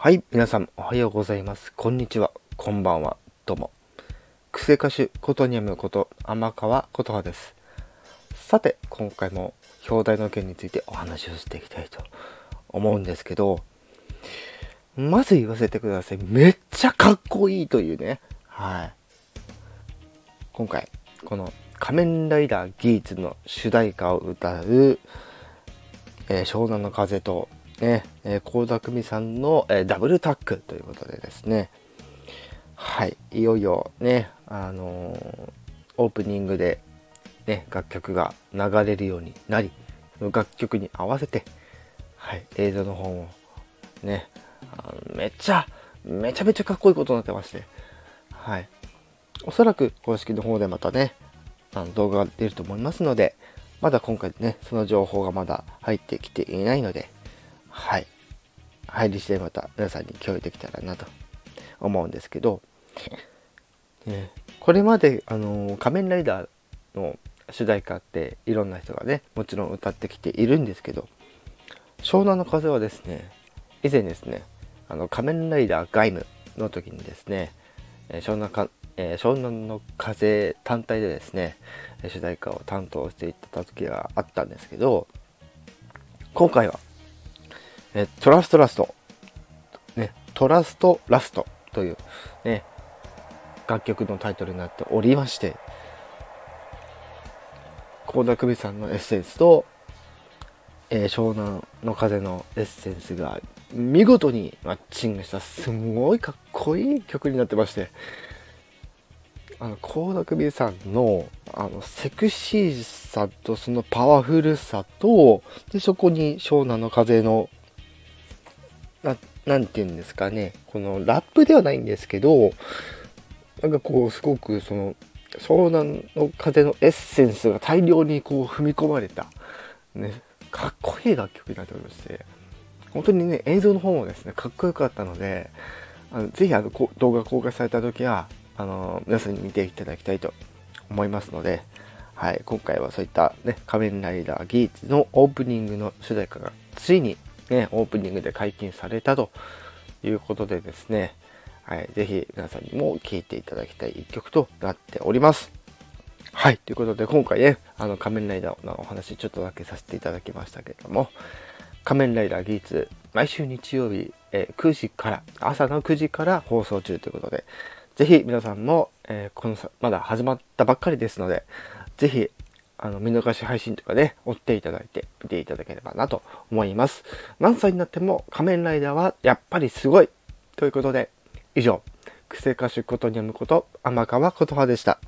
はい、皆さんおはようございます。こんにちは、こんばんは、どうも。癖歌手ことにゃむこと天川琴葉です。さて、今回も表題の件についてお話をしていきたいと思うんですけど、まず言わせてください。めっちゃかっこいいというね。はい。今回、この仮面ライダーギーツの主題歌を歌う、えー湘南の風と、ね、えー、田來未さんの、えーダブルタックということでですね、はい、いよいよね、あのーオープニングで、ね、楽曲が流れるようになり、その楽曲に合わせて、はい、映像の方も、ね、あのめっちゃ、めちゃめちゃかっこいいことになってまして、はい。おそらく公式の方でまたね、あの動画が出ると思いますので、まだ今回ね、その情報がまだ入ってきていないので、はい。入り次第また皆さんに共有できたらなと思うんですけど、ね、これまで、あの仮面ライダーの主題歌っていろんな人がね、もちろん歌ってきているんですけど、湘南の風はですね、以前ですね、あの仮面ライダーガイムの時にですね、えー湘南か、えー湘南の風単体でですね、えー主題歌を担当していた時があったんですけど、今回は、えトラストラスト、ね、トラストラスト。という、ね、楽曲のタイトルになっておりまして、倖田來未さんのエッセンスと、えー湘南の風のエッセンスが見事にマッチングしたすごいかっこいい曲になってまして。あの倖田來未さんのあのセクシーさとそのパワフルさとでそこに湘南の風のななんていうんですかね。このラップではないんですけどなんかこうすごくその湘南の風のエッセンスが大量にこう踏み込まれた、ね、かっこいい楽曲になっておりまして本当にね映像の方もですねかっこよかったのであのぜひあの動画公開された時はあの皆さんに見ていただきたいと思いますので、はい、今回はそういった、ね、仮面ライダーギーツのオープニングの主題歌がついに、ね、オープニングで解禁されたということでですね、はい、ぜひ皆さんにも聴いていただきたい一曲となっております。はい、ということで今回ね、あの仮面ライダーのお話ちょっとだけさせていただきましたけれども、仮面ライダーギーツ、毎週日曜日、え9時から、朝の9時から放送中ということで、ぜひ皆さんも、えーこのさ、まだ始まったばっかりですので、ぜひ、あの、見逃し配信とかね、追っていただいて、見ていただければなと思います。何歳になっても仮面ライダーはやっぱりすごいということで、以上、癖歌手ことにゃむこと、天川琴葉でした。